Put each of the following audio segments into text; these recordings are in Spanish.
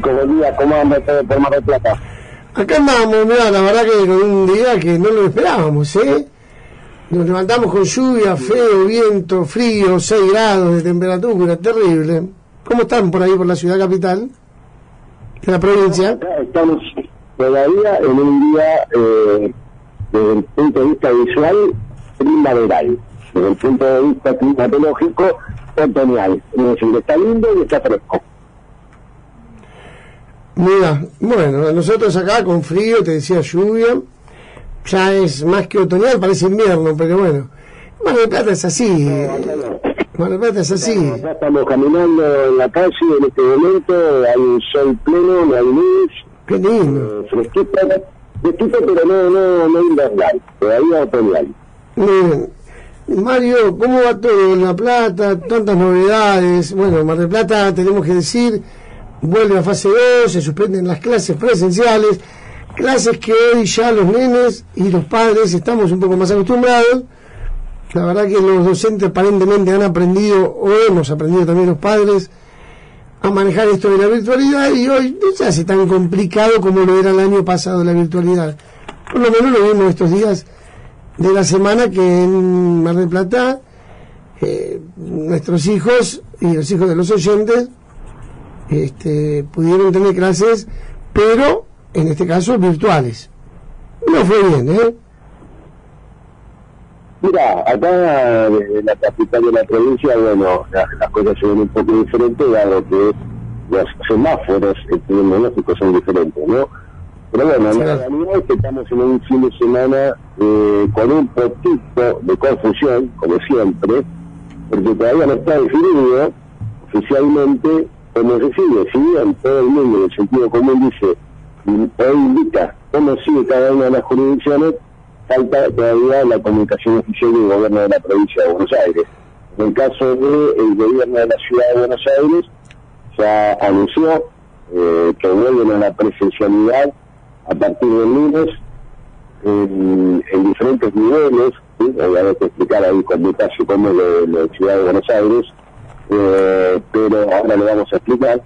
Buen día, ¿cómo anda todo por Mar del Plata? Acá andamos, mira, la verdad que con un día que no lo esperábamos, ¿eh? Nos levantamos con lluvia, feo, viento, frío, 6 grados de temperatura, terrible. ¿Cómo están por ahí, por la ciudad capital? De la provincia. Estamos todavía en un día, eh, desde el punto de vista visual, primaveral. Desde el punto de vista climatológico, otoñal. Es decir, está lindo y está fresco. Mira, bueno, nosotros acá con frío, te decía lluvia, ya es más que otoñal, parece invierno, pero bueno, Mar del Plata es así, Mar del Plata es así. Acá estamos caminando en la calle en este momento, hay un sol pleno, no hay luz, Qué lindo. eh, fresquito, fresquito pero no, no, no invernal, todavía otoñal. Bien. Mario, ¿cómo va todo en La Plata? Tantas novedades. Bueno, Mar del Plata, tenemos que decir, vuelve a fase 2, se suspenden las clases presenciales, clases que hoy ya los nenes y los padres estamos un poco más acostumbrados. La verdad que los docentes aparentemente han aprendido, o hemos aprendido también los padres, a manejar esto de la virtualidad y hoy no se hace tan complicado como lo era el año pasado la virtualidad. Por lo menos lo vimos estos días de la semana que en Mar del Plata eh, nuestros hijos y los hijos de los oyentes este, pudieron tener clases, pero en este caso virtuales. No fue bien, ¿eh? Mira, acá desde la capital de la provincia, bueno, la- las cosas se ven un poco diferentes, dado que los semáforos epidemiológicos son diferentes, ¿no? Pero bueno, Sí. la realidad es que estamos en un fin de semana eh, con un poquito de confusión, como siempre, porque todavía no está definido oficialmente cómo se sigue. Si todo el mundo, en el sentido común, dice, o indica cómo sigue cada una de las jurisdicciones, falta todavía la comunicación oficial del gobierno de la provincia de Buenos Aires. En el caso del gobierno de la ciudad de Buenos Aires, ya anunció eh, que vuelven a la presencialidad a partir del lunes en, en diferentes niveles, ¿sí? obviamente explicar ahí con detalle cómo es la ciudad de Buenos Aires, eh, pero ahora lo vamos a explicar.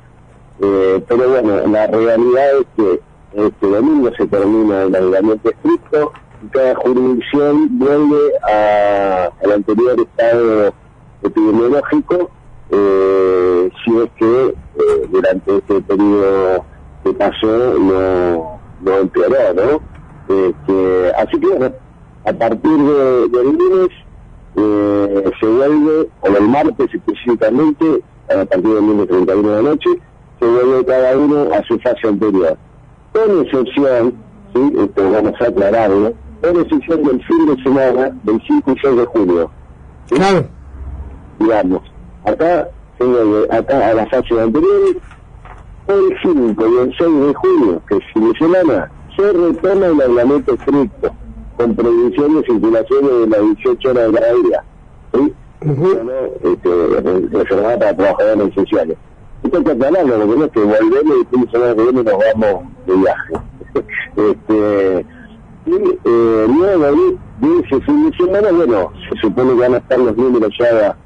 Eh, pero bueno, la realidad es que este domingo se termina el aislamiento estricto y cada jurisdicción vuelve al anterior estado epidemiológico eh, si es que eh, durante este periodo que pasó no, no empeoró, ¿no? Este, así que bueno, a partir de, del lunes eh, se vuelve, o del martes específicamente, a partir del lunes 31 de la noche, se vuelve cada uno a su fase anterior. Con excepción, ¿sí? Esto vamos a aclararlo, con excepción del fin de semana del 5 y 6 de julio. ¿sí? Claro. digamos, acá se vuelve acá a la fase anterior, el 5 y el 6 de julio, que es fin de semana, se retoma el aislamiento estricto, con prohibición de circulación de las 18 horas de la día, ¿sí? Este, reservada para trabajadores esenciales. Esto hay que aclararlo, porque no es que volvemos y fin de semana que viene nos vamos de viaje. este, y eh, luego de, de ese fin de semana, bueno, se supone que van a estar los números ya,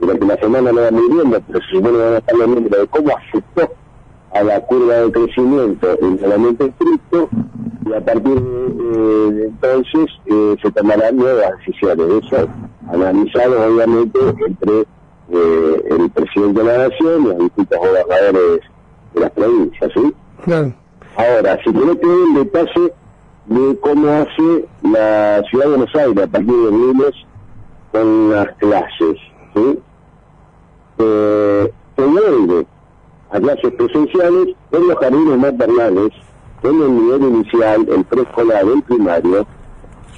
durante la semana no van viendo, pero se supone que van a estar los números de cómo afectó a la curva de crecimiento el aislamiento estricto y a partir de, eh, de entonces eh, se tomarán nuevas decisiones. Eso analizado obviamente entre eh, el presidente de la nación y los distintos gobernadores de las provincias. ¿sí? Claro. Ahora, si te doy el detalle de cómo hace la ciudad de Buenos Aires a partir del lunes con las clases. ¿sí? Eh, a clases presenciales en los jardines maternales, en el nivel inicial, el preescolar, el primario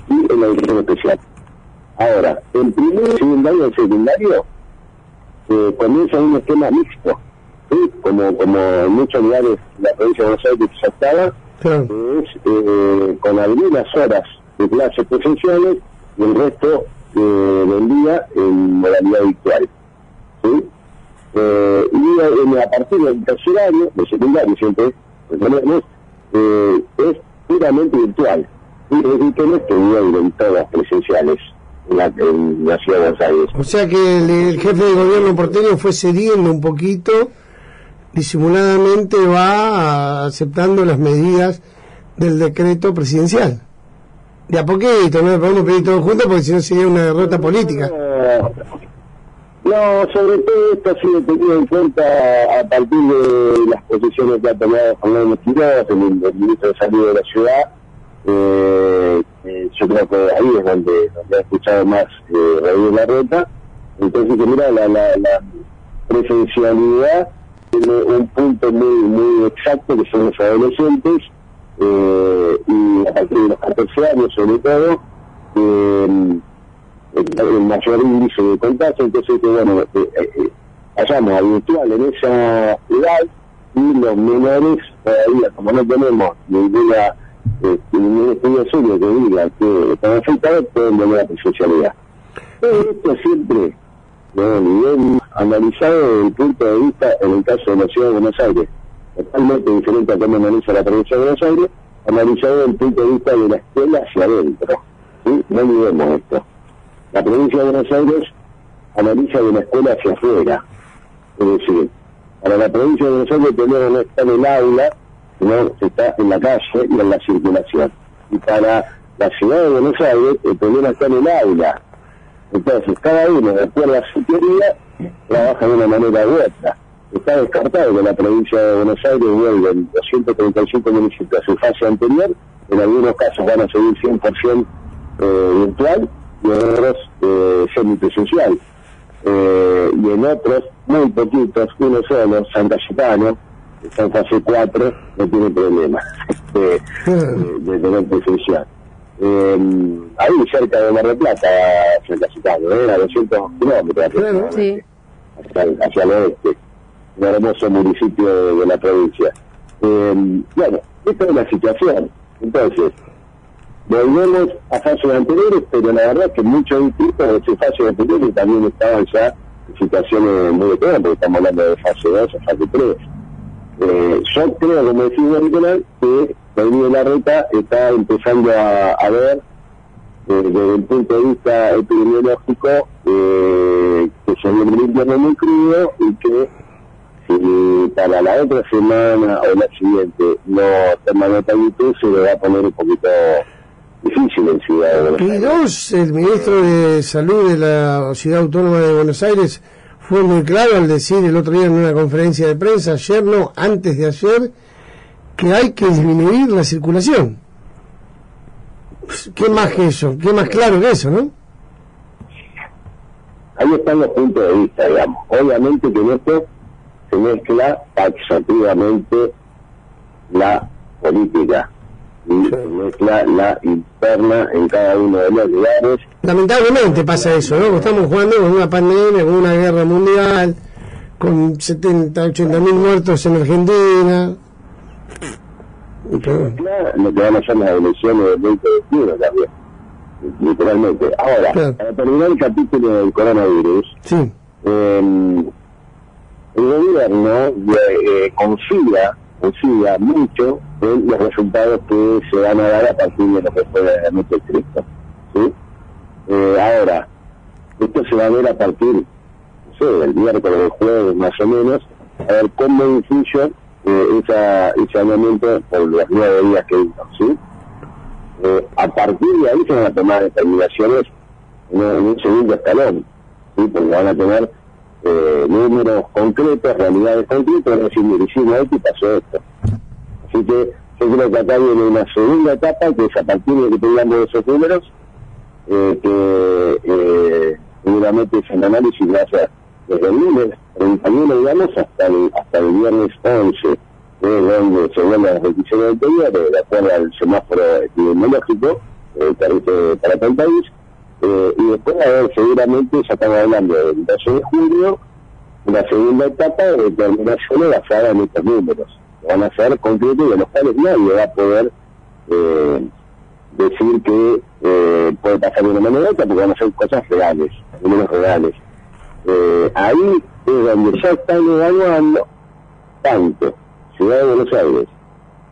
y en la educación especial. Ahora, en primer, secundario y secundario eh, comienza un esquema mixto, ¿sí? como, como en muchos lugares la provincia de Buenos Aires ya estaba, es eh, con algunas horas de clases presenciales y el resto eh, del día en modalidad virtual. ¿sí? Eh, y a, partir del tercer año, de secundario siempre, recordemos, eh, es puramente virtual. Y es decir, que no es que vuelven todas presenciales en la, en la ciudad de Buenos Aires. O sea que el, el jefe de gobierno porteño fue cediendo un poquito disimuladamente va aceptando las medidas del decreto presidencial. De a poquito, no le podemos pedir todo juntos porque si no sería una derrota política. No, sobre todo esto ha sido tenido en cuenta a partir de las posiciones que ha tomado Fernando Quiroz, el, el ministro de Salud de la ciudad. Eh, eh, yo creo que ahí es donde, donde ha escuchado más eh, la Reta. Entonces, mira, la, la, la presencialidad tiene un punto muy muy exacto que son los adolescentes eh, y a partir de los 14 años sobre todo eh, el, mayor índice de contagio entonces bueno eh, eh, hayamos habitual en esa edad y los menores todavía como no tenemos ninguna eh, ningún estudio serio que diga que están afectados pueden volver a presencialidad pero esto siempre ¿no? bien analizado desde el punto de vista, en el caso de la ciudad de Buenos Aires, totalmente diferente a cómo analiza la provincia de Buenos Aires, analizado desde el punto de vista de la escuela hacia adentro. ¿sí? No olvidemos esto. La provincia de Buenos Aires analiza de la escuela hacia afuera. Es decir, para la provincia de Buenos Aires tenemos no está en el aula, sino está en la calle y en la circulación. Y para la ciudad de Buenos Aires el problema está en el aula, entonces, cada uno, de acuerdo a su teoría, trabaja de una manera u otra. Está descartado que la provincia de Buenos Aires vuelva en 235 municipios a su fase anterior, en algunos casos van a seguir 100% eh, virtual y en otros eh, semipresencial. Eh, y en otros, muy poquitos, uno solo, San Cayetano, está en fase 4, no tiene problema de, de tener presencial eh, ahí cerca de Mar del Plata, cerca de ¿eh? a 200 kilómetros hacia, el oeste, un hermoso municipio de, la provincia. Eh, bueno, esta es la situación. Entonces, volvemos a fases anteriores, pero la verdad es que muchos distritos de esas fases anteriores también estaban ya en situaciones muy extremas, porque estamos hablando de fase 2 o fase 3. Eh, yo creo, como decía Nicolás, que de la Reta está empezando a, ver eh, desde el punto de vista epidemiológico eh, que se viene un invierno muy crudo y que si para la otra semana o la siguiente no toma nota YouTube se le va a poner un poquito difícil en Ciudad de Buenos Aires. el ministro de Salud de la Ciudad Autónoma de Buenos Aires fue muy claro al decir el otro día en una conferencia de prensa, ayer no, antes de ayer, que hay que disminuir la circulación. ¿Qué más que eso? ¿Qué más claro que eso, no? Ahí están los puntos de vista, digamos. Obviamente que en esto se mezcla taxativamente la política y se mezcla la interna en cada uno de los lugares. Lamentablemente pasa eso, ¿no? Estamos jugando con una pandemia, con una guerra mundial, con 70, 80 mil muertos en Argentina lo que van a ser las elecciones del 2021 también, literalmente. Ahora, para terminar el capítulo del coronavirus, eh, el gobierno eh, confía, confía mucho en los resultados que se van a dar a partir de lo que fue el estricto. ¿sí? Eh, ahora, esto se va a ver a partir, no sé, del miércoles, del jueves más o menos, a ver cómo influye eh, esa, ese aumento por los nueve días que hizo, ¿sí? Eh, a partir de ahí se van a tomar determinaciones en, un segundo escalón, ¿sí? Porque van a tener eh, números concretos, realidades concretas, a decir, mire, hicimos esto y pasó esto. Así que yo creo que acá viene una segunda etapa, que es a partir de que tengamos esos números, eh, que eh, seguramente es un análisis gracias desde el lunes 31, digamos, hasta el, hasta el viernes 11, es donde se vuelven las decisiones anteriores, de acuerdo al semáforo epidemiológico eh, para todo el país, eh, y después, a ver, seguramente ya estamos hablando del 12 de julio, una segunda etapa de determinaciones basada en estos números. Van a ser concretos y de los cuales nadie va a poder eh, decir que eh, puede pasar una manera u otra, porque van a ser cosas reales, números reales. Eh, ahí es donde ya están evaluando tanto Ciudad de Buenos Aires,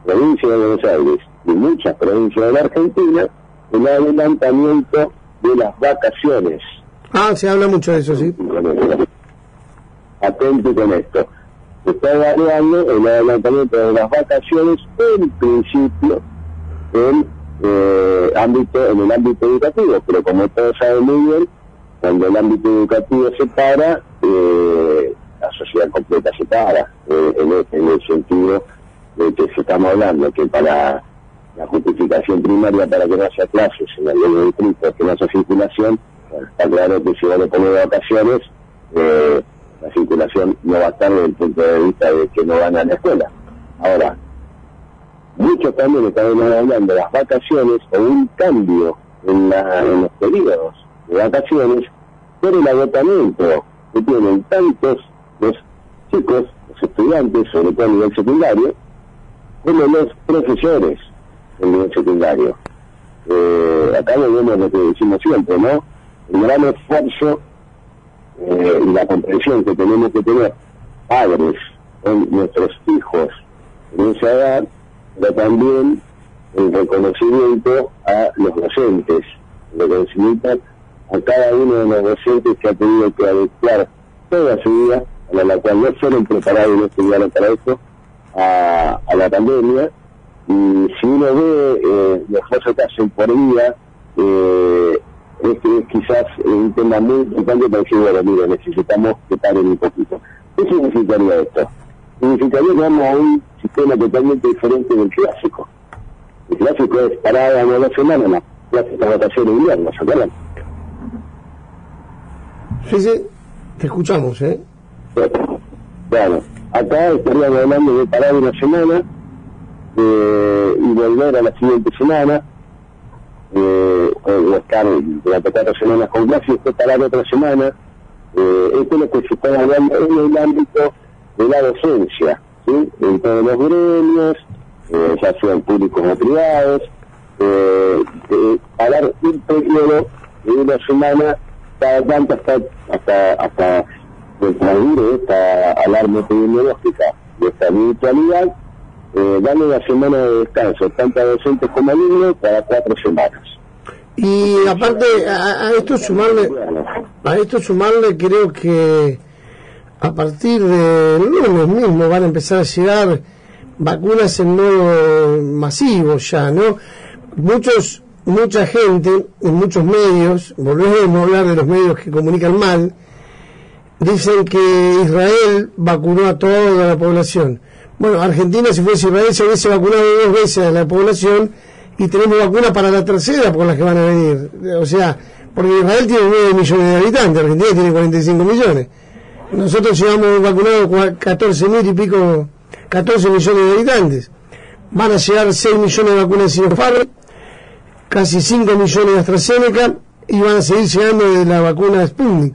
provincia de Buenos Aires y muchas provincias de la Argentina el adelantamiento de las vacaciones. Ah, se habla mucho de eso, sí. Atento con esto. se está evaluando el adelantamiento de las vacaciones en principio en eh, ámbito en el ámbito educativo pero como todos saben muy bien cuando el ámbito educativo se para eh, la sociedad completa se para eh, en, el sentido de que si estamos hablando que para la justificación primaria para que no haya clases en de distrito, que no haya circulación, está claro que si van a poner vacaciones, eh, la circulación no va a estar desde el punto de vista de que no van a la escuela. Ahora, muchos también están hablando de las vacaciones o un cambio en, en los periodos de vacaciones por el agotamiento que tienen tantos los chicos, los estudiantes, sobre todo a nivel secundario, como los profesores en nivel secundario. Eh, acá vemos lo que decimos siempre, ¿no? El gran esfuerzo eh, y la comprensión que tenemos que tener padres con nuestros hijos en esa edad, pero también el reconocimiento a los docentes, el reconocimiento a cada uno de los docentes que ha tenido que adecuar toda su vida, a la cual no fueron preparados y no estudiaron para esto, a, la pandemia. Y si uno ve eh, los casos que hacen por día, eh, es, quizás un tema muy importante para decir, bueno, mira, necesitamos que paren un poquito. ¿Qué significaría esto? Significaría que vamos a un sistema totalmente diferente del clásico. El clásico es parada una la semana, la clásica votación de invierno, ¿se acuerdan? Sí, sí, te escuchamos, ¿eh? Bueno, acá estaríamos hablando de parar una semana eh, y volver a la siguiente semana, eh, o estar durante cuatro semanas con clase y después parar otra semana. Eh, esto es lo que se está hablando en el ámbito de la docencia, ¿sí? en todos los gremios, eh, ya sean públicos o privados, eh, parar un periodo de una semana cada tanto hasta, hasta, hasta transcurrir esta alarma epidemiológica de esta virtualidad, eh, dando una semana de descanso, tanto a docentes como alumnos, cada cuatro semanas. Y aparte, a, esto sumarle, a esto sumarle creo que a partir de lunes mismo van a empezar a llegar vacunas en modo masivo ya, ¿no? Muchos mucha gente en muchos medios, volvemos a hablar de los medios que comunican mal, dicen que Israel vacunó a toda la población. Bueno, Argentina, si fuese Israel, se hubiese vacunado dos veces a la población y tenemos vacunas para la tercera por las que van a venir. O sea, porque Israel tiene 9 millones de habitantes, Argentina tiene 45 millones. Nosotros llevamos vacunados 14 mil y pico, 14 millones de habitantes. Van a llegar 6 millones de vacunas Sinopharm casi 5 millones de AstraZeneca y van a seguir llegando de la vacuna Sputnik.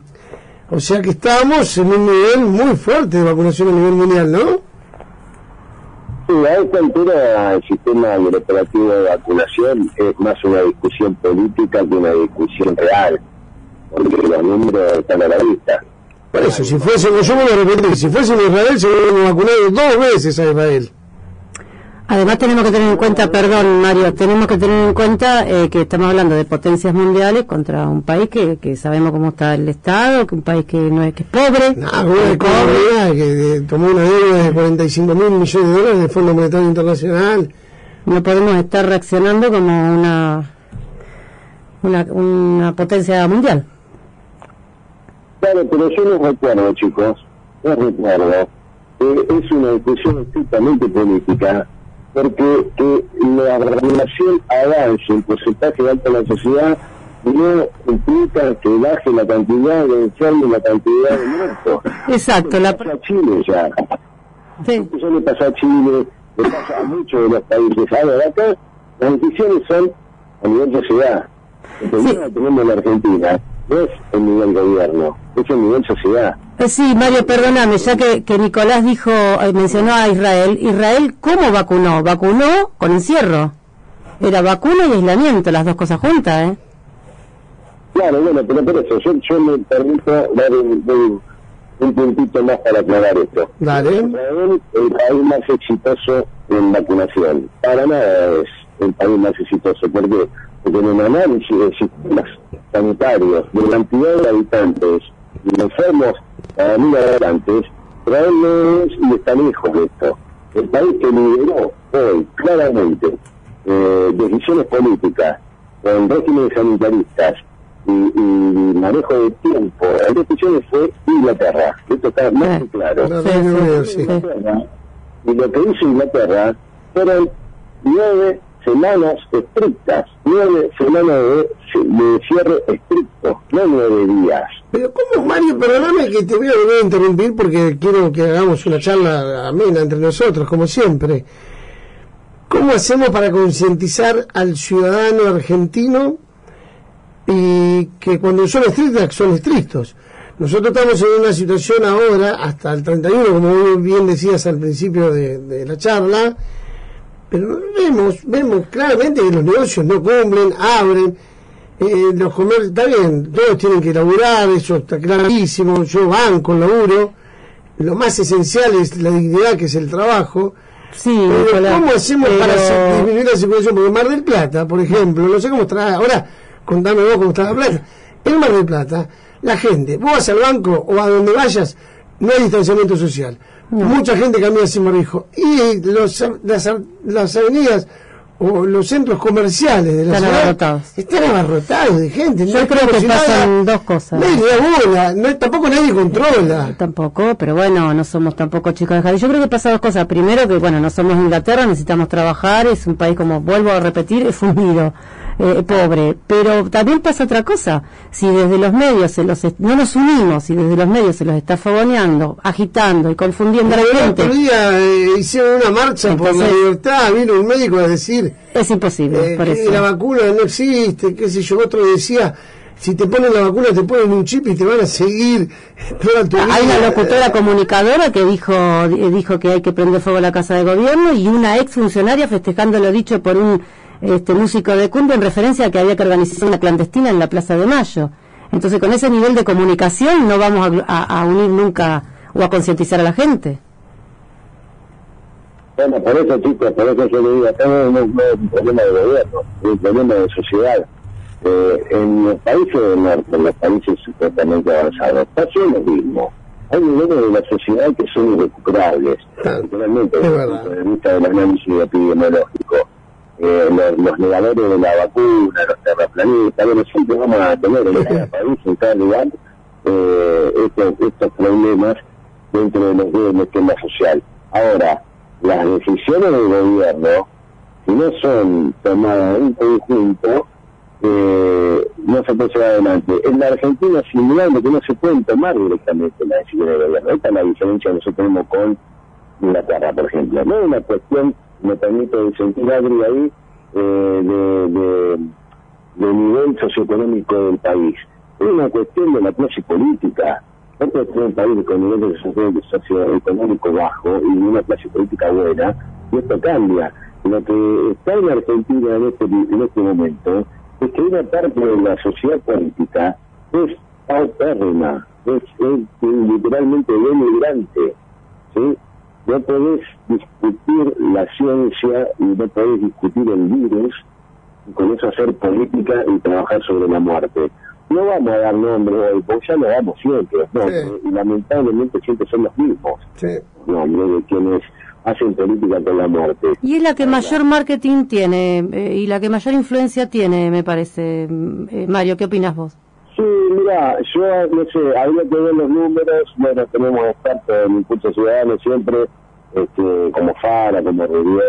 O sea que estamos en un nivel muy fuerte de vacunación a nivel mundial, ¿no? Sí, a esta altura el sistema operativo de vacunación es más una discusión política que una discusión real, porque los números están a la vista. Por eso, si fuese, yo voy a repetir, si fuese en Israel se hubiera vacunado dos veces a Israel. Además tenemos que tener en cuenta, perdón Mario, tenemos que tener en cuenta eh, que estamos hablando de potencias mundiales contra un país que, que sabemos cómo está el Estado, que un país que no es que es pobre. No, es pobre, que tomó una deuda de 45 mil millones de dólares del Fondo Monetario Internacional. No podemos estar reaccionando como una, una, una potencia mundial. Claro, pero yo no recuerdo, chicos, no recuerdo. Eh, es una discusión estrictamente política porque que la regulación avance en porcentaje alto en la sociedad no implica que baje la cantidad de enfermos y la cantidad de muertos. Exacto. La... pasa a Chile ya. Sí. Eso le pasa a Chile, le pasa a muchos de los países. Ahora, acá las decisiones son a nivel sociedad. El problema que tenemos en la Argentina no es el nivel gobierno, es el nivel sociedad. Eh, sí, Mario, perdóname, ya que, que Nicolás dijo, eh, mencionó a Israel, Israel, ¿cómo vacunó? Vacunó con encierro. Era vacuna y aislamiento, las dos cosas juntas, ¿eh? Claro, bueno, pero por eso, yo, yo me permito dar un, un, puntito más para aclarar esto. Dale. Israel es el país más exitoso en vacunación. Para nada es el país más exitoso. ¿Por qué? Porque en un análisis de sistemas sanitarios, de cantidad de habitantes y enfermos a mil habitantes, pero él no es y está lejos de esto. El país que lideró hoy claramente eh, decisiones políticas con regímenes sanitaristas y, y manejo de tiempo en decisiones fue Inglaterra. Esto está más que claro. No, no, no, sí. Y lo que hizo Inglaterra fueron nueve semanas estrictas, nueve semanas de, cierre estricto, no nueve días. Pero ¿cómo, Mario? Perdóname que te voy a volver a interrumpir porque quiero que hagamos una charla amena entre nosotros, como siempre. ¿Cómo hacemos para concientizar al ciudadano argentino y que cuando son estrictas, son estrictos? Nosotros estamos en una situación ahora, hasta el 31, como bien decías al principio de la charla, pero vemos, vemos claramente que los negocios no cumplen, abren, eh, los comercios, está bien, todos tienen que laburar, eso está clarísimo, yo banco laburo, lo más esencial es la dignidad que es el trabajo, Sí, pero Nicolás, ¿cómo hacemos pero- para disminuir la circulación? Porque Mar del Plata, por ejemplo, no sé cómo está, ahora contame vos cómo está la plata, en Mar del Plata, la gente, vos vas al banco o a donde vayas, no hay distanciamiento social. Mucha gente camina sin barbijo. Y los, las, las avenidas o los centros comerciales de la Están ciudad abarrotados. están abarrotados de gente. Yo hay creo que pasan dos cosas. Da bola, no- tampoco nadie controla. Tampoco, pero bueno, no somos tampoco chicos de jardín. Yo creo que pasa dos cosas. Primero, que bueno, no somos Inglaterra, necesitamos trabajar, es un país, como vuelvo a repetir, es fundido, eh, pobre. Pero también pasa otra cosa. Si desde los medios se los no nos unimos, si desde los medios se los está fogoneando, agitando y confundiendo a la El gente, otro día eh, hicieron una marcha por la libertad, vino un médico a decir es imposible. eh, por que eso. la vacuna no existe, qué sé yo, otro decía, si te ponen la vacuna te ponen un chip y te van a seguir toda tu vida. Hay una locutora comunicadora que dijo eh, dijo que hay que prender fuego a la casa de gobierno y una ex funcionaria festejando lo dicho por un este, músico de cumbia en referencia a que había que organizar una clandestina en la Plaza de Mayo. Entonces, con ese nivel de comunicación no vamos a, a- a unir nunca o a concientizar a la gente. Bueno, por eso, chicos, por eso yo le digo, acá no, no- no es un problema de gobierno, es un problema de sociedad. Eh, en los países del norte, en los países supuestamente avanzados, pasa lo mismo. Hay niveles de la sociedad que son irrecuperables, naturalmente, Es desde el punto de vista del análisis epidemiológico. Eh, los, los negadores de la vacuna, los terraplanistas, bueno, siempre vamos a tener en cada país, en cada lugar, eh, estos, estos problemas dentro de esquema social. Ahora, las decisiones del gobierno, si no son tomadas en conjunto, eh, no se puede llevar adelante. En la Argentina es indudable que no se pueden tomar directamente las decisiones del gobierno. Esta es la diferencia que nosotros tenemos con Inglaterra, por ejemplo. No es una cuestión, me permito sentir Adri ahí, eh, de, nivel socioeconómico del país. Es una cuestión de la clase política. No puede tener un país con niveles socio- socioeconómico bajo y una clase política buena, y esto cambia. Lo que está en Argentina en este, en este momento es que una parte de la sociedad política es paupérrima, es, es literalmente denigrante. ¿sí? No podés discutir la ciencia y no podés discutir el virus y con eso hacer política y trabajar sobre la muerte. No vamos a dar nombre hoy, porque ya lo damos siempre, nombres, Sí. y lamentablemente siempre son los mismos Sí. nombres de quienes hacen política con la muerte. Y es la que mayor marketing tiene eh, y la que mayor influencia tiene, me parece. Eh, Mario, ¿qué opinas vos? Sí, mira, yo no sé, habría que ver los números, bueno, tenemos expertos en Impulso Ciudadano siempre, este, como Fara, como bueno,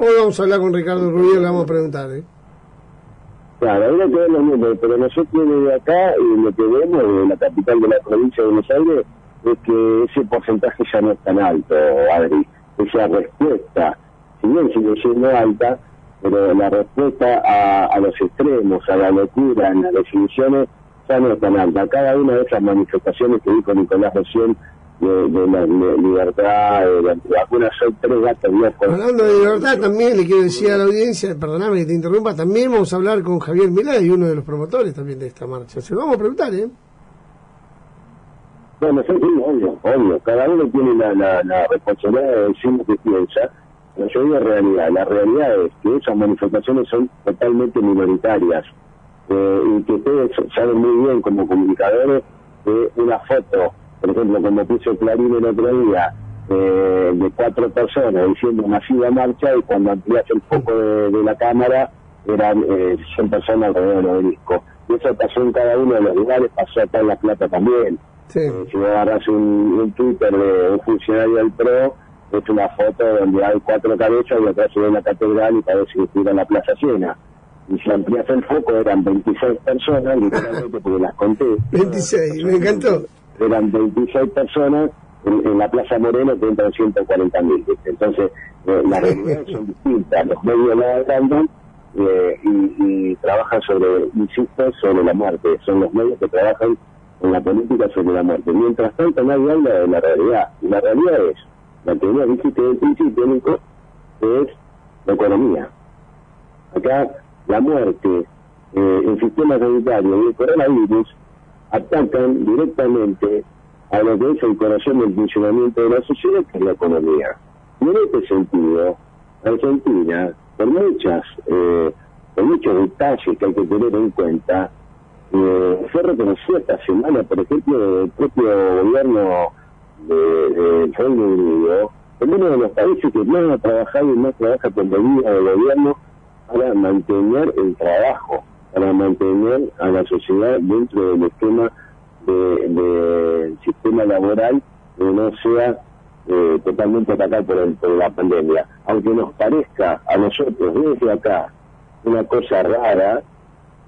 Hoy vamos a hablar con Ricardo Rubio, le vamos a preguntar. ¿eh? Claro, habría que ver los números, pero nosotros desde acá, y lo que vemos de la capital de la provincia de Buenos Aires, es que ese porcentaje ya no es tan alto, Adri. Esa respuesta, si bien sigue siendo alta, pero la respuesta a, a los extremos, a la locura, en las definiciones, ya no es tan alta. Cada una de esas manifestaciones que dijo Nicolás recién, de, de la de libertad, de la antivacuna, son tres gatos viejos. Hablando de libertad, también le quiero decir a la audiencia, perdóname que te interrumpa, también vamos a hablar con Javier Milay, uno de los promotores también de esta marcha. Se lo vamos a preguntar, ¿eh? Bueno, sí, obvio, obvio. Cada uno tiene la, la, la responsabilidad de decir lo que piensa. Pero yo digo realidad. La realidad es que esas manifestaciones son totalmente minoritarias. Eh, y que ustedes saben muy bien como comunicadores que una foto por ejemplo, como puso Clarín el otro día, eh, de cuatro personas diciendo masiva marcha y cuando amplias el foco de, la cámara eran eh, 100 personas alrededor del obelisco. Y eso pasó en cada uno de los lugares, pasó acá en La Plata también. Eh, si vos agarras un, un Twitter de un funcionario del PRO, es una foto donde hay cuatro cabezas y atrás se ve la catedral y parece que estuviera la plaza llena. Y si amplias el foco eran 26 personas, literalmente porque las conté. 26, me encantó. Eran 26 personas en, la Plaza Moreno que entran 140 mil. Entonces, eh, las realidades son distintas. Los medios la agrandan eh, y, y trabajan sobre, insisto, sobre la muerte. Son los medios que trabajan en la política sobre la muerte. Mientras tanto, nadie habla de la realidad. Y la realidad es la teoría dijiste del principio, Nico, es la economía. Acá la muerte, eh, el sistema sanitario y el coronavirus atacan directamente a lo que es el corazón del funcionamiento de la sociedad, que es la economía. Y en este sentido, Argentina, por muchas, eh, por muchos detalles que hay que tener en cuenta, eh, fue reconocido esta semana, por ejemplo, el propio gobierno de, Reino Unido, es uno de los países que más ha trabajado y más trabaja con medida del gobierno para mantener el trabajo, para mantener a la sociedad dentro del esquema del sistema laboral que no sea eh, totalmente atacado por, por la pandemia. Aunque nos parezca a nosotros desde acá una cosa rara,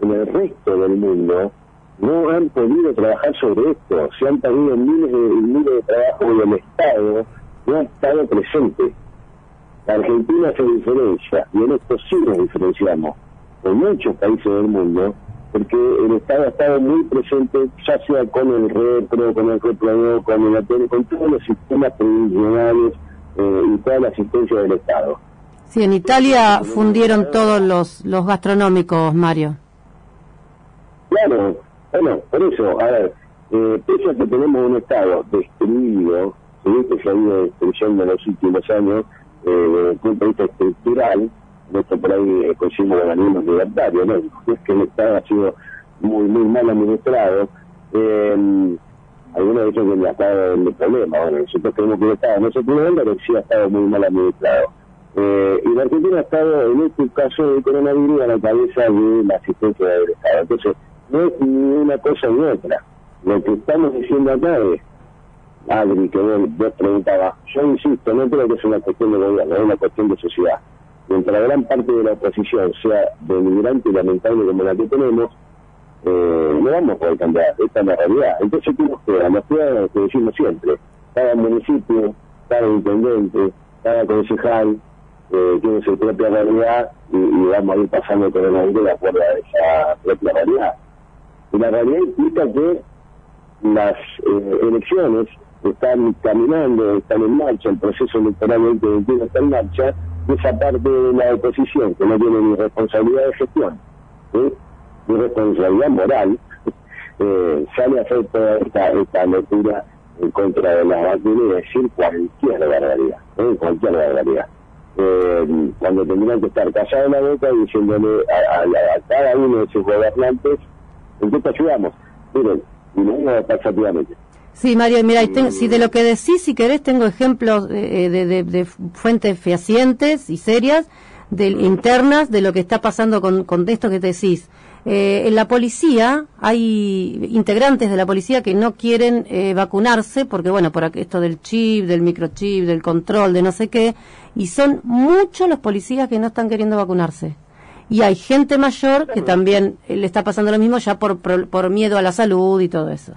en el resto del mundo no han podido trabajar sobre esto, se han perdido miles de, miles de trabajos y el Estado no ha estado presente. La Argentina se diferencia, y en esto sí nos diferenciamos con muchos países del mundo, porque el Estado ha estado muy presente, ya sea con el retro, con el replaneo, con el con todos los sistemas previsionales eh, y toda la asistencia del Estado. Sí, en Italia fundieron todos los, los gastronómicos, Mario. Claro, bueno, por eso, a ver, eh, pese a que tenemos un Estado destruido, que se ha ido destruyendo en los últimos años, eh, desde el punto de vista estructural, esto por ahí eh, coincidimos con organismos libertarios, ¿no? Es que el Estado ha sido muy muy mal administrado. Eh, algunos dicen que el Estado es el problema. Bueno, nosotros creemos que el Estado no se puede pero sí ha estado muy mal administrado. Eh, y la Argentina ha estado, en este caso del coronavirus, a la cabeza de la asistencia del Estado. Entonces, no es ni una cosa ni otra. Lo que estamos diciendo acá es, Adri, que vos, preguntabas, yo insisto, no creo que sea una cuestión de gobierno, es una cuestión de sociedad. Mientras gran parte de la oposición sea denigrante y lamentable como la que tenemos, eh, no vamos a poder cambiar, esta es la realidad. Entonces, ¿qué nos queda? Nos queda que decimos siempre, cada municipio, cada intendente, cada concejal, eh, tiene su propia realidad y, vamos a ir pasando con el de acuerdo a esa propia realidad. Y la realidad implica que las eh, elecciones están caminando, están en marcha, el proceso electoral que está en marcha, esa parte de la oposición que no tiene ni responsabilidad de gestión, ni responsabilidad moral, eh, sale a hacer toda esta, esta lectura en contra de la vacuna y decir cualquier barbaridad, cualquier barbaridad. Eh, cuando tendrían que estar callados la boca diciéndole a, cada uno de sus gobernantes ¿En qué te ayudamos? Miren, y lo digo taxativamente. Sí, Mario, mira, si de lo que decís, si querés, tengo ejemplos eh, de, de, fuentes fehacientes y serias, de, internas, de lo que está pasando con, con esto que te decís. Eh, en la policía hay integrantes de la policía que no quieren eh, vacunarse porque, bueno, por esto del chip, del microchip, del control, de no sé qué, y son muchos los policías que no están queriendo vacunarse y hay gente mayor que también le está pasando lo mismo ya por, por, miedo a la salud y todo eso.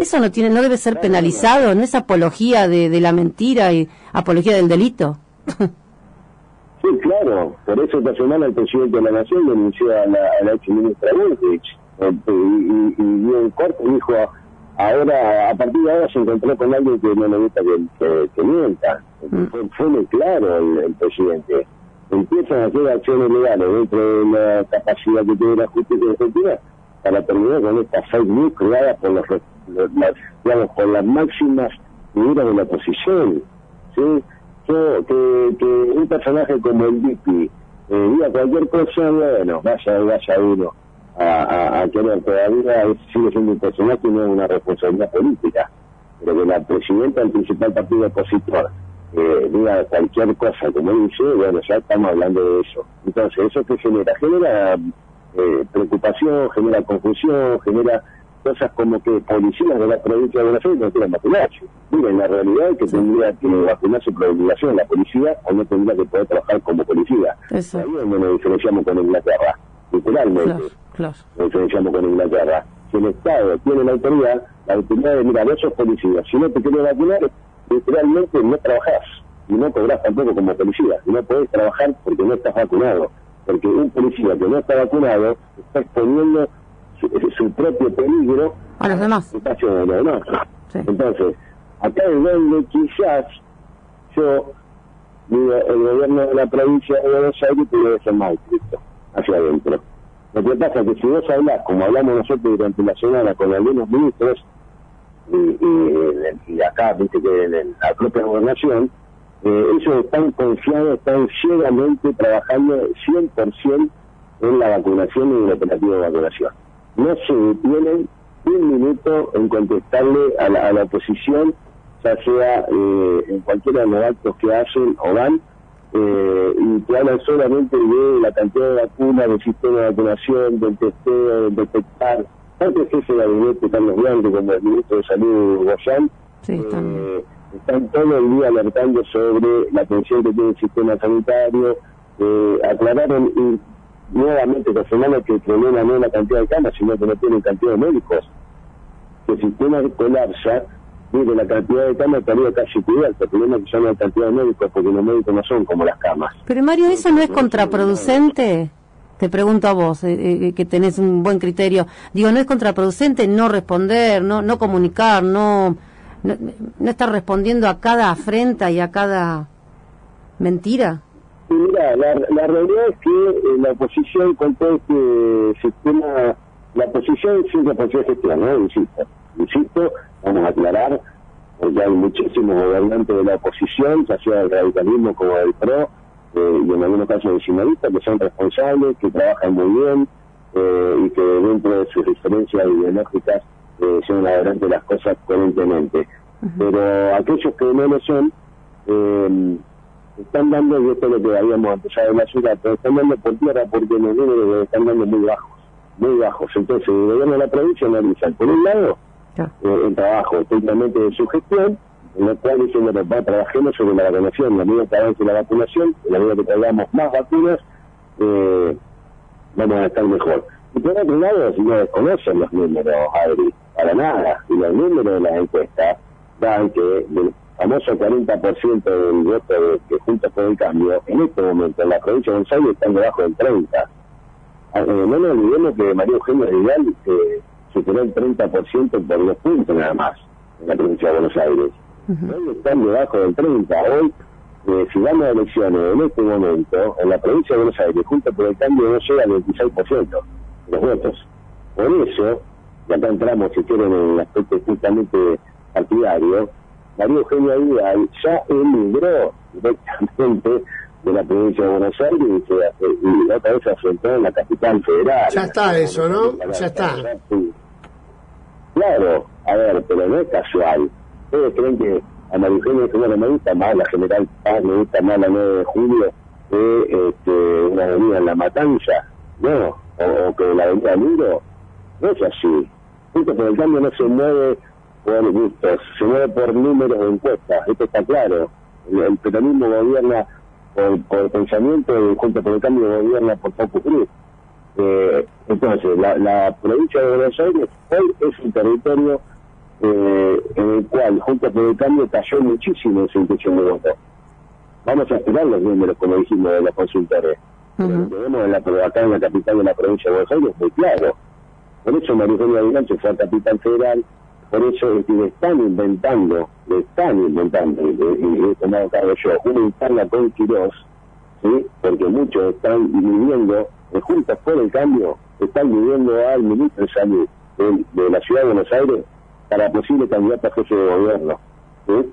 Eso no tiene, no debe ser penalizado, no es apología de, de la mentira y apología del delito. sí, claro, por eso esta semana el presidente de la Nación denunció a la, a la ex ministra Bullrich eh, y, y, y, corte y dijo, ahora, a partir de ahora se encontró con alguien que no le gusta que, que, mienta. Mm. Fue, muy claro el presidente empiezan a hacer acciones legales dentro de la capacidad que tiene la justicia argentina para terminar con esta fake news creada por los, digamos, por las máximas figuras de la oposición. ¿sí? que, que un personaje como el Dipi eh, diga cualquier cosa, bueno, vaya, vaya uno a, a, querer todavía sigue siendo un personaje y no es una responsabilidad política. Pero que la presidenta del principal partido opositor eh, diga cualquier cosa, como dice, bueno, ya estamos hablando de eso. Entonces, ¿eso que genera? Genera eh, preocupación, genera confusión, genera cosas como que policías de la provincia de Buenos Aires no quieren vacunarse. Miren, la realidad es que tendría que vacunarse por obligación la policía o no tendría que poder trabajar como policía. Eso. Ahí es donde nos diferenciamos con Inglaterra, literalmente. Claro, Nos diferenciamos con Inglaterra. Si el Estado tiene la autoridad, la autoridad de, mira, vos sos policía, si no te quieres vacunar, literalmente no trabajás y no cobrás tampoco como policía. Y no podés trabajar porque no estás vacunado. Porque un policía que no está vacunado está exponiendo su, propio peligro a los demás. Entonces, acá es donde quizás yo digo, el gobierno de la provincia de Buenos Aires puede ser más estricto hacia adentro. Lo que pasa es que si vos hablas, como hablamos nosotros durante la semana con algunos ministros, y, y, acá, viste que en, la propia gobernación, eh, ellos están confiados, están ciegamente trabajando 100% en la vacunación y en el operativo de vacunación no se detienen un minuto en contestarle a la, a la oposición, ya sea eh, en cualquiera de los actos que hacen o van, eh, y que hablan solamente de la cantidad de vacunas, del sistema de vacunación, del testeo, del detectar. Tanto el jefe de gabinete, Carlos Blanco, como el ministro de Salud, Goyán, eh, están todo el día alertando sobre la atención que tiene el sistema sanitario, eh, aclararon nuevamente semana que problema no es la cantidad de camas, sino que no tienen cantidad de médicos. Que el sistema colapsa, mire, la cantidad de camas estaría casi cubierta. El problema es que ya no hay cantidad de médicos porque los médicos no son como las camas. Pero Mario, ¿eso no es contraproducente? Te pregunto a vos, eh, eh, que tenés un buen criterio. Digo, ¿no es contraproducente no responder, no, no comunicar, no, no estar respondiendo a cada afrenta y a cada mentira? Mira, la, la realidad es que eh, la oposición con todo este sistema, la oposición siempre de gestión, ¿no? Insisto, insisto, vamos a aclarar, porque hay muchísimos gobernantes de la oposición, ya sea del radicalismo como del PRO, eh, y en algunos casos de sinodistas, que son responsables, que trabajan muy bien, eh, y que dentro de sus diferencias ideológicas eh, llevan adelante las cosas coherentemente. Pero aquellos que no lo son, eh, están dando, y esto es lo que habíamos empezado en la ciudad, pero están dando por tierra porque los números están dando muy bajos, muy bajos. Entonces, el gobierno de la provincia analiza, por un lado, eh, el trabajo estrictamente de su gestión, en lo cual dicen, bueno, va, trabajemos sobre la vacunación, la medida que avance la vacunación, la medida que traigamos más vacunas, eh, vamos a estar mejor. Y por otro lado, si no desconocen los números, Adri, para nada, y los números de las encuestas dan que famoso 40% del voto de, que Juntos por el Cambio, en este momento en la provincia de Buenos Aires están debajo del 30%. Ah, eh, no nos olvidemos que María Eugenia Vidal eh, superó el 30% por dos puntos nada más en la provincia de Buenos Aires. Hoy están debajo del 30%. Hoy, eh, si vamos a elecciones en este momento, en la provincia de Buenos Aires, Juntos por el Cambio no llega al 26% de los votos. Por eso, ya acá entramos, si quieren, en el aspecto justamente partidario, María Eugenia Vidal ya emigró directamente de la provincia de Buenos Aires y, se, y otra vez se afrontó en la capital federal. Ya está eso, ¿no? Ya está. Claro, a ver, pero no es casual. ¿Ustedes creen que a María Eugenia Vidal me gusta más la General Paz, me gusta más la 9 de julio que este, una avenida en La Matanza? No, o, que la avenida Miro. No es así. Justo por el cambio no se mueve por gustos, se mueve por números de encuestas, esto está claro. El, peronismo gobierna por, por pensamiento y junto con el cambio gobierna por poco cruz. Eh, entonces, la, la, provincia de Buenos Aires hoy es un territorio eh, en el cual, junto con el cambio, cayó muchísimo en su intención de voto. Vamos a esperar los números, como dijimos, de los consultores. Lo que vemos en la, acá en la capital de la provincia de Buenos Aires muy claro. Por eso María Eugenia fue a Capital Federal, por eso es que le están inventando, le están inventando, y, he tomado cargo yo, una interna con Quirós, ¿sí? porque muchos están viviendo, juntas por el cambio, están viviendo al ministro de Salud de, la Ciudad de Buenos Aires para posible candidato a jefe de gobierno. ¿sí?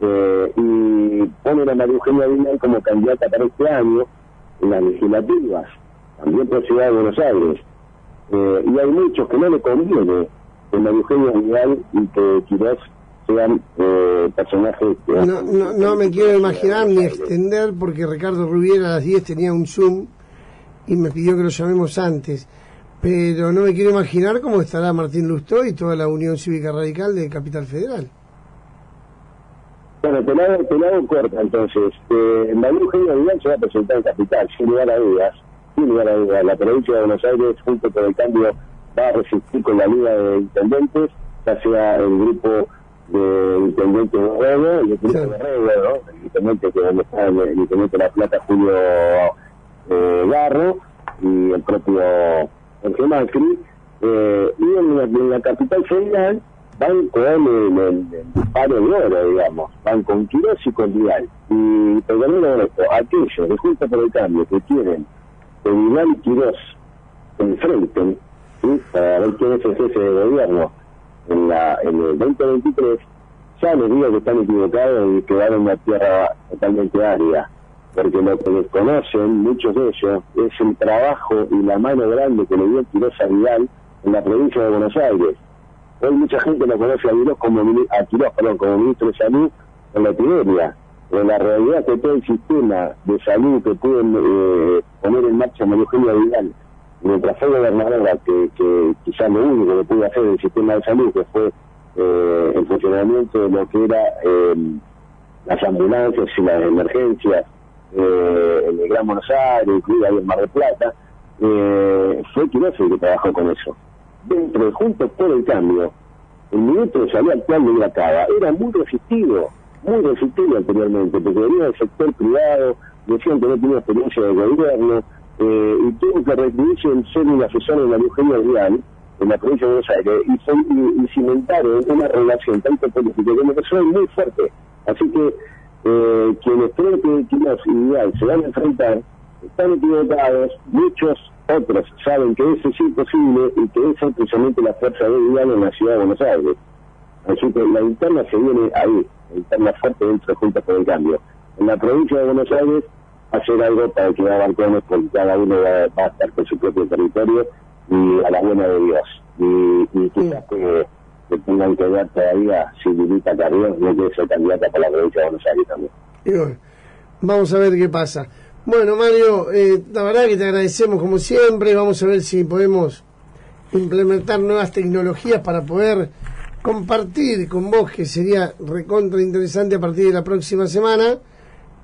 Eh, y ponen a María Eugenia Vidal como candidata para este año en las legislativas, también por Ciudad de Buenos Aires. Eh, y hay muchos que no le conviene que María Eugenia Vidal y que Quirós sean eh, personajes... No, no, no me quiero imaginar ni extender porque Ricardo Rubiera a las 10 tenía un Zoom y me pidió que lo llamemos antes. Pero no me quiero imaginar cómo estará Martín Lustó y toda la Unión Cívica Radical de Capital Federal. Bueno, te la, hago- te la hago corta entonces. Eh, María Eugenia Vidal se va a presentar en Capital, sin lugar a dudas. Sin lugar a dudas. La provincia de Buenos Aires, junto con el cambio, va a resistir con la Liga de Intendentes, ya sea el grupo de Intendentes de Ruego, el grupo Sí. de Ruego, ¿no? El Intendente que donde está el, el Intendente de La Plata, Julio eh, Garro, y el propio Jorge Macri. Eh, y en la, en la capital federal van con el, el, el disparo de oro, digamos, van con Quirós y con Vidal. Y perdónenme esto, aquellos de Junta por el Cambio que quieren que Vidal y Quirós se enfrenten, ¿sí? para ver quién es el jefe de gobierno en, la, en el 2023, ya les digo que están equivocados y quedaron una tierra totalmente árida, porque lo que desconocen muchos de ellos es el trabajo y la mano grande que le dio Quirós a Vidal en la provincia de Buenos Aires. Hoy mucha gente lo conoce a Quirós como, a como ministro de salud en la epidemia. Pero la realidad que todo el sistema de salud que pueden eh, poner en marcha María Eugenia Vidal, mientras fue gobernadora, que, que quizás lo único que pudo hacer el sistema de salud, que fue eh, el funcionamiento de lo que era eh, las ambulancias y las emergencias eh, el Gran Buenos Aires, incluida ahí en Mar del Plata, eh, fue Quirós el que trabajó con eso. Dentro de Juntos por el Cambio, el ministro de Salud actual de Gracaba era muy resistido, muy resistido anteriormente, porque venía del sector privado, decían que no tenía experiencia de gobierno, eh, y tuvo que recluirse en ser un asesor de María Eugenia Vidal en la provincia de Buenos Aires, y, fue- y- y cimentaron una relación tanto política como personal muy fuerte. Así que eh, quienes creen que y Vidal se van a enfrentar están equivocados, muchos otros saben que eso es imposible y que esa es precisamente la fuerza de Vidal en la ciudad de Buenos Aires. Así que la interna se viene ahí, la interna fuerte dentro de Juntas por el Cambio. En la provincia de Buenos Aires, hacer algo para que haga balcones, porque cada uno va, va a estar con su propio territorio y a la buena de Dios. Y, y quizás que, que tengan que ver todavía si Lilita Carrión no quiere ser candidata para la provincia de Buenos Aires también. Y bueno, vamos a ver qué pasa. Bueno, Mario, eh, la verdad que te agradecemos como siempre. Vamos a ver si podemos implementar nuevas tecnologías para poder compartir con vos, que sería recontra interesante a partir de la próxima semana,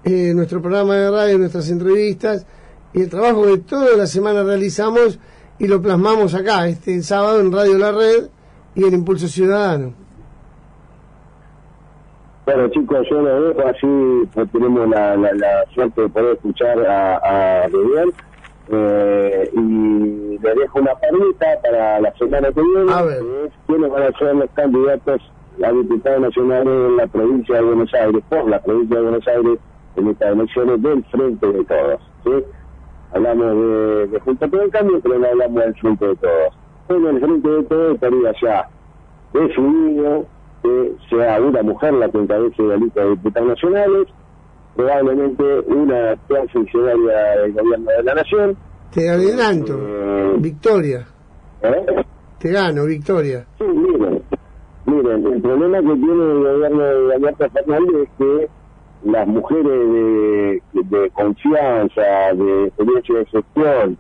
eh, nuestro programa de radio, nuestras entrevistas y el trabajo que toda la semana realizamos y lo plasmamos acá, este sábado en Radio La Red y en Impulso Ciudadano. Bueno, chicos, yo lo dejo así, tenemos la, la, la suerte de poder escuchar a, a Rubén. Eh, y le dejo una perlita para la semana que viene, A ver. que es quiénes van a ser los candidatos a diputados nacionales en la provincia de Buenos Aires, por la provincia de Buenos Aires, en estas elecciones del Frente de Todos. ¿sí? Hablamos de, de Junta por el Cambio, pero no hablamos del Frente de Todos. Bueno, el Frente de Todos estaría ya definido que sea una mujer la que encabece la lista de diputados nacionales, probablemente una actual funcionaria del gobierno de la nación. Te adelanto, Eh, Victoria, ¿eh? te gano, Victoria. Sí, miren, miren, el problema que tiene el gobierno de Alberto Fernández es que las mujeres de, de confianza, de experiencia de gestión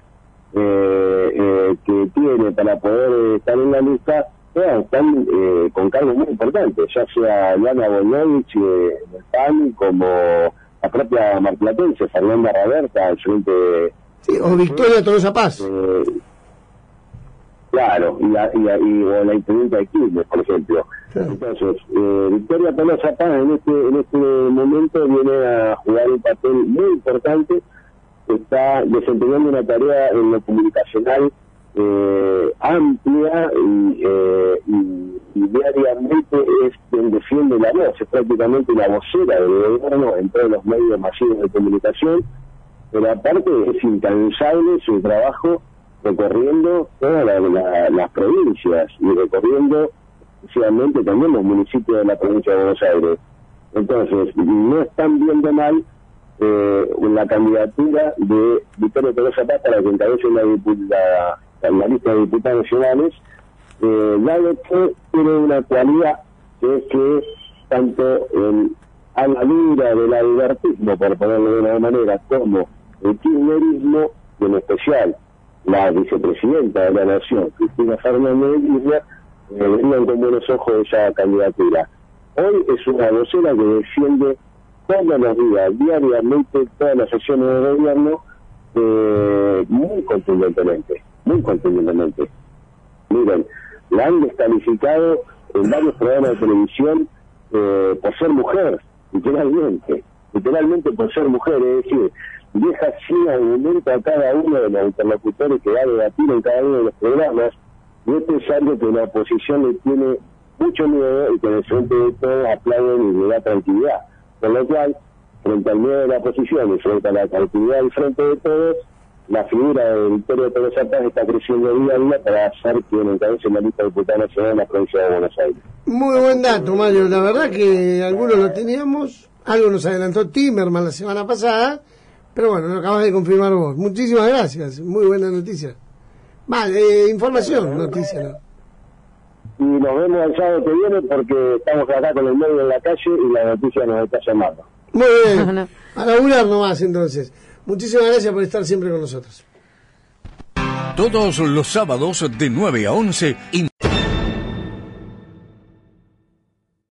eh, eh, que tiene para poder estar en la lista, bueno, están eh, con cargos muy importantes, ya sea Diana Bonovich eh, PAN como la propia marplatense, Fernanda Raberta, al frente de, Sí, o Victoria Tolosa Paz. Claro, y la, y, la- y- o la intendente de Quilmes, por ejemplo. Claro. Entonces, eh, Victoria Tolosa Paz en este, en este momento viene a jugar un papel muy importante, está desempeñando una tarea en lo comunicacional eh, amplia y, eh, y, y diariamente es quien defiende la voz, es prácticamente la vocera del gobierno en todos los medios masivos de comunicación pero aparte es incansable su trabajo recorriendo todas la- la- las provincias y recorriendo especialmente también los municipios de la provincia de Buenos Aires. Entonces, no están viendo mal eh, la candidatura de Victoria Tolosa Paz para que encabece la, dipu- la lista de diputados nacionales, eh, dado que tiene una cualidad que es que tanto el, a la dura del libertismo, por ponerlo de una manera, como el kirchnerismo, en especial la vicepresidenta de la Nación, Cristina Fernández de Kirchner, eh, con buenos ojos esa candidatura. Hoy es una docena que defiende todos los días, diariamente, todas las sesiones de gobierno, eh, muy contundentemente, muy contundentemente. Miren, la han descalificado en varios programas de televisión eh, por ser mujer, literalmente, literalmente por ser mujer, es decir, deja sin argumento a cada uno de los interlocutores que va a debatir en cada uno de los programas, y esto es algo que la oposición le tiene mucho miedo y que en el frente de todos aplauden y le da tranquilidad. Por lo cual, frente al miedo de la oposición y frente a la tranquilidad del frente de todos, la figura de Victoria Pérez Paz está creciendo día a día para ser quien encabece la lista de diputados nacional en la provincia de Buenos Aires. Muy buen dato, Mario. La verdad que algunos lo teníamos, algo nos adelantó Timerman la semana pasada, pero bueno, lo acabas de confirmar vos. Muchísimas gracias, muy buena noticia. Vale, eh, información, noticia, ¿no? Y nos vemos el sábado que viene porque estamos acá con el medio en la calle y la noticia nos está llamando. Muy bien, a laburar nomás entonces. Muchísimas gracias por estar siempre con nosotros. Todos los sábados de 9 a 11.